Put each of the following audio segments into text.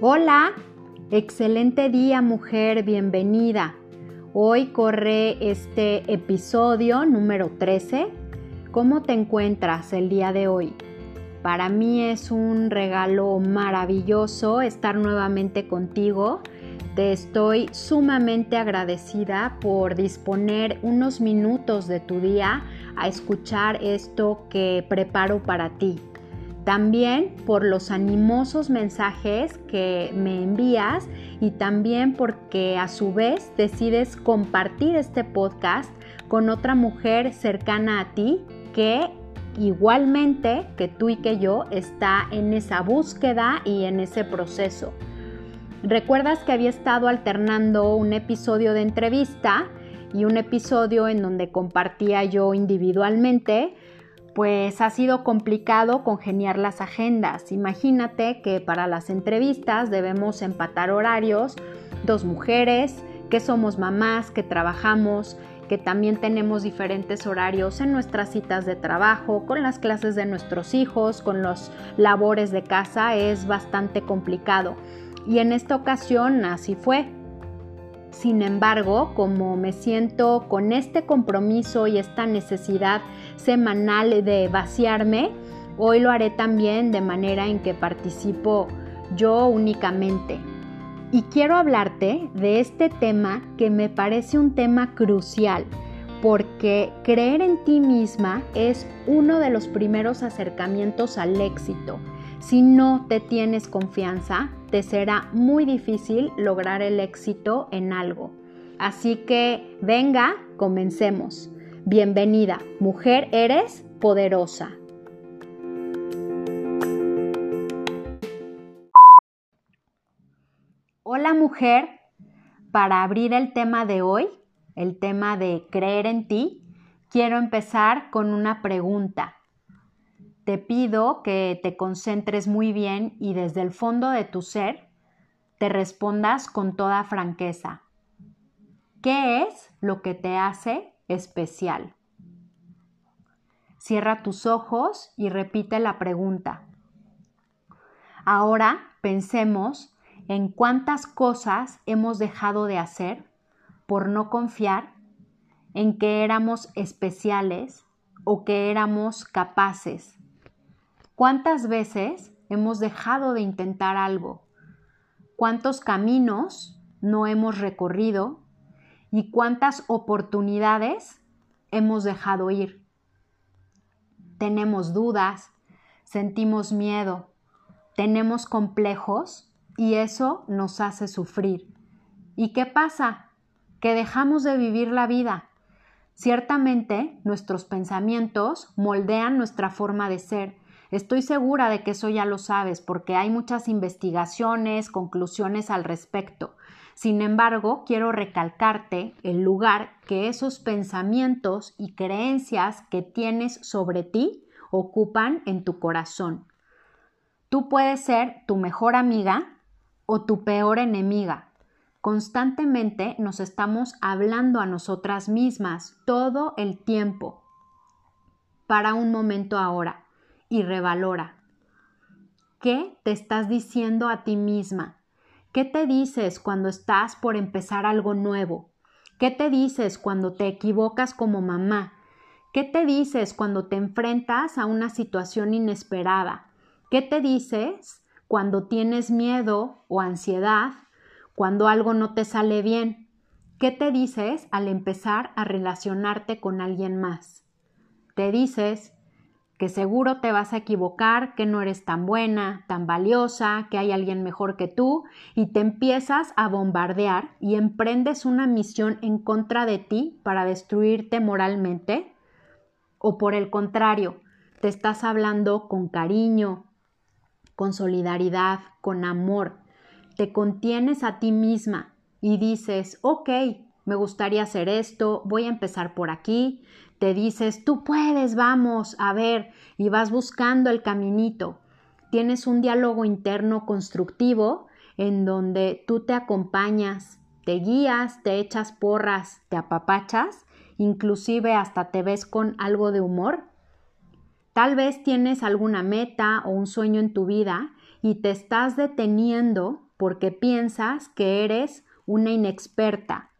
Hola, excelente día mujer, bienvenida. Hoy corre este episodio número 13. ¿Cómo te encuentras el día de hoy? Para mí es un regalo maravilloso estar nuevamente contigo. Te estoy sumamente agradecida por disponer unos minutos de tu día a escuchar esto que preparo para ti. También por los animosos mensajes que me envías y también porque a su vez decides compartir este podcast con otra mujer cercana a ti que igualmente que tú y que yo está en esa búsqueda y en ese proceso. ¿Recuerdas que había estado alternando un episodio de entrevista y un episodio en donde compartía yo individualmente? Pues ha sido complicado congeniar las agendas. Imagínate que para las entrevistas debemos empatar horarios, dos mujeres, que somos mamás, que trabajamos, que también tenemos diferentes horarios en nuestras citas de trabajo, con las clases de nuestros hijos, con los labores de casa, es bastante complicado. Y en esta ocasión así fue. Sin embargo, como me siento con este compromiso y esta necesidad semanal de vaciarme, hoy lo haré también de manera en que participo yo únicamente. Y quiero hablarte de este tema que me parece un tema crucial, porque creer en ti misma es uno de los primeros acercamientos al éxito. Si no te tienes confianza, te será muy difícil lograr el éxito en algo. Así que venga, comencemos. Bienvenida, mujer eres poderosa. Hola mujer, para abrir el tema de hoy, el tema de creer en ti, quiero empezar con una pregunta. Te pido que te concentres muy bien y desde el fondo de tu ser te respondas con toda franqueza. ¿Qué es lo que te hace especial? Cierra tus ojos y repite la pregunta. Ahora pensemos en cuántas cosas hemos dejado de hacer por no confiar en que éramos especiales o que éramos capaces ¿Cuántas veces hemos dejado de intentar algo? ¿Cuántos caminos no hemos recorrido? ¿Y cuántas oportunidades hemos dejado ir? Tenemos dudas, sentimos miedo, tenemos complejos y eso nos hace sufrir. ¿Y qué pasa? Que dejamos de vivir la vida. Ciertamente nuestros pensamientos moldean nuestra forma de ser Estoy segura de que eso ya lo sabes porque hay muchas investigaciones, conclusiones al respecto. Sin embargo, quiero recalcarte el lugar que esos pensamientos y creencias que tienes sobre ti ocupan en tu corazón. Tú puedes ser tu mejor amiga o tu peor enemiga. Constantemente nos estamos hablando a nosotras mismas todo el tiempo. Para un momento ahora y revalora. ¿Qué te estás diciendo a ti misma? ¿Qué te dices cuando estás por empezar algo nuevo? ¿Qué te dices cuando te equivocas como mamá? ¿Qué te dices cuando te enfrentas a una situación inesperada? ¿Qué te dices cuando tienes miedo o ansiedad? Cuando algo no te sale bien? ¿Qué te dices al empezar a relacionarte con alguien más? Te dices que seguro te vas a equivocar, que no eres tan buena, tan valiosa, que hay alguien mejor que tú, y te empiezas a bombardear y emprendes una misión en contra de ti para destruirte moralmente, o por el contrario, te estás hablando con cariño, con solidaridad, con amor, te contienes a ti misma y dices, ok, me gustaría hacer esto, voy a empezar por aquí, te dices, tú puedes, vamos, a ver, y vas buscando el caminito. Tienes un diálogo interno constructivo en donde tú te acompañas, te guías, te echas porras, te apapachas, inclusive hasta te ves con algo de humor. Tal vez tienes alguna meta o un sueño en tu vida y te estás deteniendo porque piensas que eres una inexperta.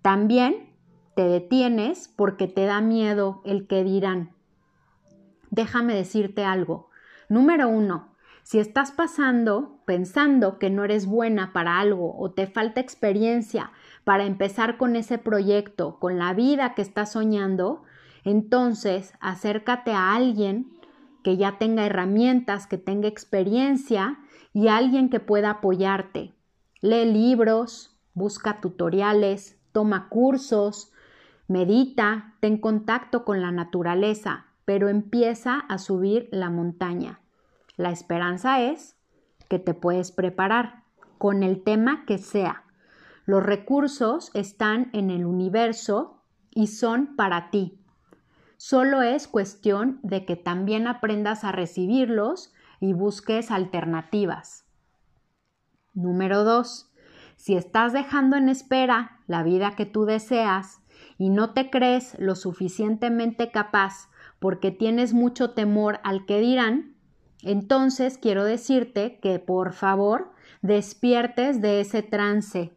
También te detienes porque te da miedo el que dirán. Déjame decirte algo. Número uno, si estás pasando pensando que no eres buena para algo o te falta experiencia para empezar con ese proyecto, con la vida que estás soñando, entonces acércate a alguien que ya tenga herramientas, que tenga experiencia y alguien que pueda apoyarte. Lee libros, busca tutoriales, toma cursos, medita, ten contacto con la naturaleza, pero empieza a subir la montaña. La esperanza es que te puedes preparar con el tema que sea. Los recursos están en el universo y son para ti. Solo es cuestión de que también aprendas a recibirlos y busques alternativas. Número 2. Si estás dejando en espera la vida que tú deseas y no te crees lo suficientemente capaz porque tienes mucho temor al que dirán, entonces quiero decirte que por favor despiertes de ese trance.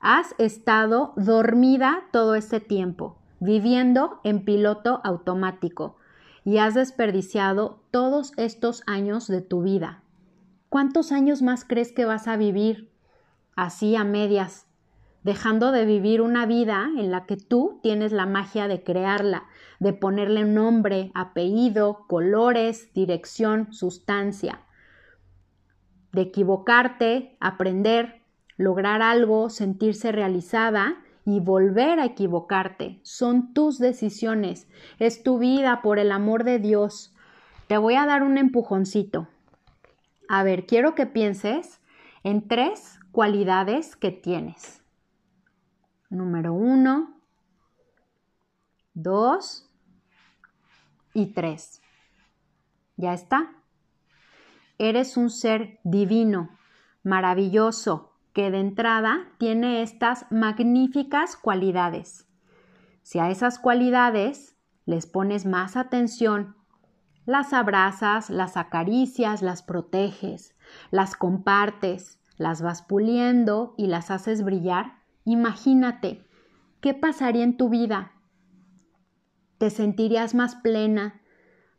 Has estado dormida todo este tiempo, viviendo en piloto automático, y has desperdiciado todos estos años de tu vida. ¿Cuántos años más crees que vas a vivir así a medias, dejando de vivir una vida en la que tú tienes la magia de crearla, de ponerle nombre, apellido, colores, dirección, sustancia, de equivocarte, aprender, lograr algo, sentirse realizada y volver a equivocarte. Son tus decisiones, es tu vida, por el amor de Dios. Te voy a dar un empujoncito. A ver, quiero que pienses en tres cualidades que tienes. Número uno, dos y tres. ¿Ya está? Eres un ser divino, maravilloso, que de entrada tiene estas magníficas cualidades. Si a esas cualidades les pones más atención, las abrazas, las acaricias, las proteges, las compartes, las vas puliendo y las haces brillar, imagínate, ¿qué pasaría en tu vida te sentirías más plena,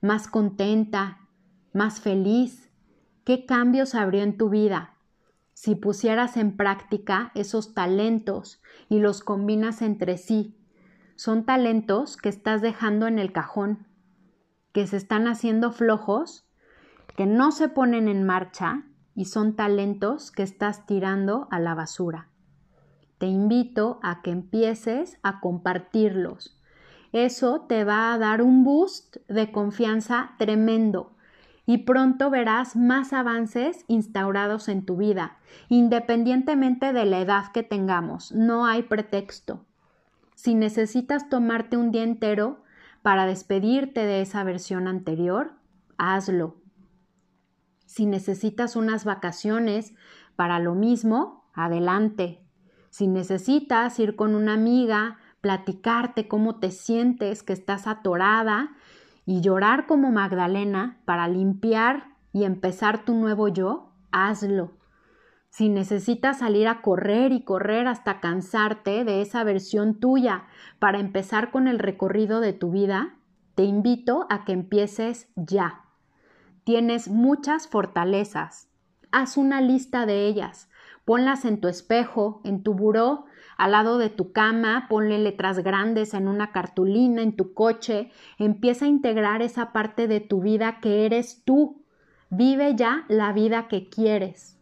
más contenta, más feliz. ¿Qué cambios habría en tu vida si pusieras en práctica esos talentos y los combinas entre sí? Son talentos que estás dejando en el cajón, que se están haciendo flojos, que no se ponen en marcha y son talentos que estás tirando a la basura. Te invito a que empieces a compartirlos, eso te va a dar un boost de confianza tremendo y pronto verás más avances instaurados en tu vida, independientemente de la edad que tengamos. No hay pretexto. Si necesitas tomarte un día entero para despedirte de esa versión anterior, hazlo. Si necesitas unas vacaciones para lo mismo, adelante. Si necesitas ir con una amiga platicarte cómo te sientes, que estás atorada y llorar como Magdalena para limpiar y empezar tu nuevo yo, hazlo. Si necesitas salir a correr y correr hasta cansarte de esa versión tuya para empezar con el recorrido de tu vida, te invito a que empieces ya. Tienes muchas fortalezas. Haz una lista de ellas. Ponlas en tu espejo, en tu buró al lado de tu cama, ponle letras grandes en una cartulina, en tu coche, empieza a integrar esa parte de tu vida que eres tú. Vive ya la vida que quieres.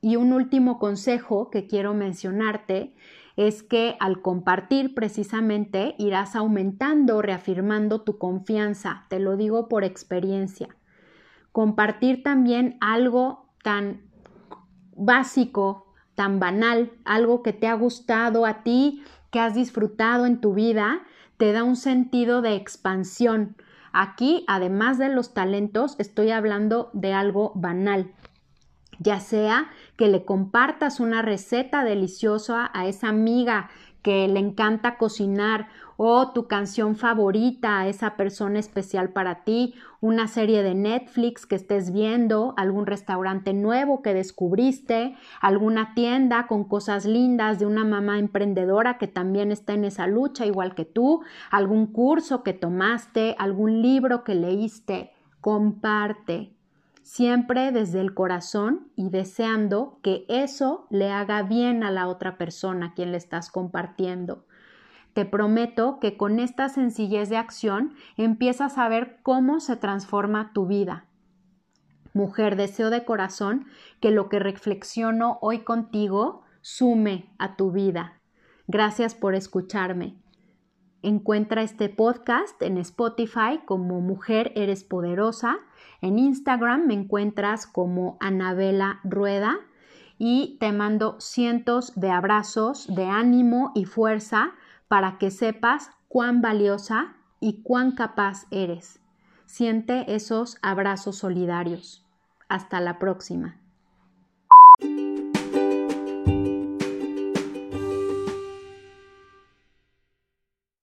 Y un último consejo que quiero mencionarte es que al compartir precisamente irás aumentando, reafirmando tu confianza. Te lo digo por experiencia. Compartir también algo tan básico tan banal, algo que te ha gustado a ti, que has disfrutado en tu vida, te da un sentido de expansión. Aquí, además de los talentos, estoy hablando de algo banal, ya sea que le compartas una receta deliciosa a esa amiga que le encanta cocinar o tu canción favorita esa persona especial para ti, una serie de Netflix que estés viendo, algún restaurante nuevo que descubriste, alguna tienda con cosas lindas de una mamá emprendedora que también está en esa lucha igual que tú, algún curso que tomaste, algún libro que leíste, comparte siempre desde el corazón y deseando que eso le haga bien a la otra persona a quien le estás compartiendo. Te prometo que con esta sencillez de acción empiezas a ver cómo se transforma tu vida. Mujer, deseo de corazón que lo que reflexiono hoy contigo sume a tu vida. Gracias por escucharme. Encuentra este podcast en Spotify como Mujer Eres Poderosa. En Instagram me encuentras como Anabela Rueda y te mando cientos de abrazos de ánimo y fuerza para que sepas cuán valiosa y cuán capaz eres. Siente esos abrazos solidarios. Hasta la próxima.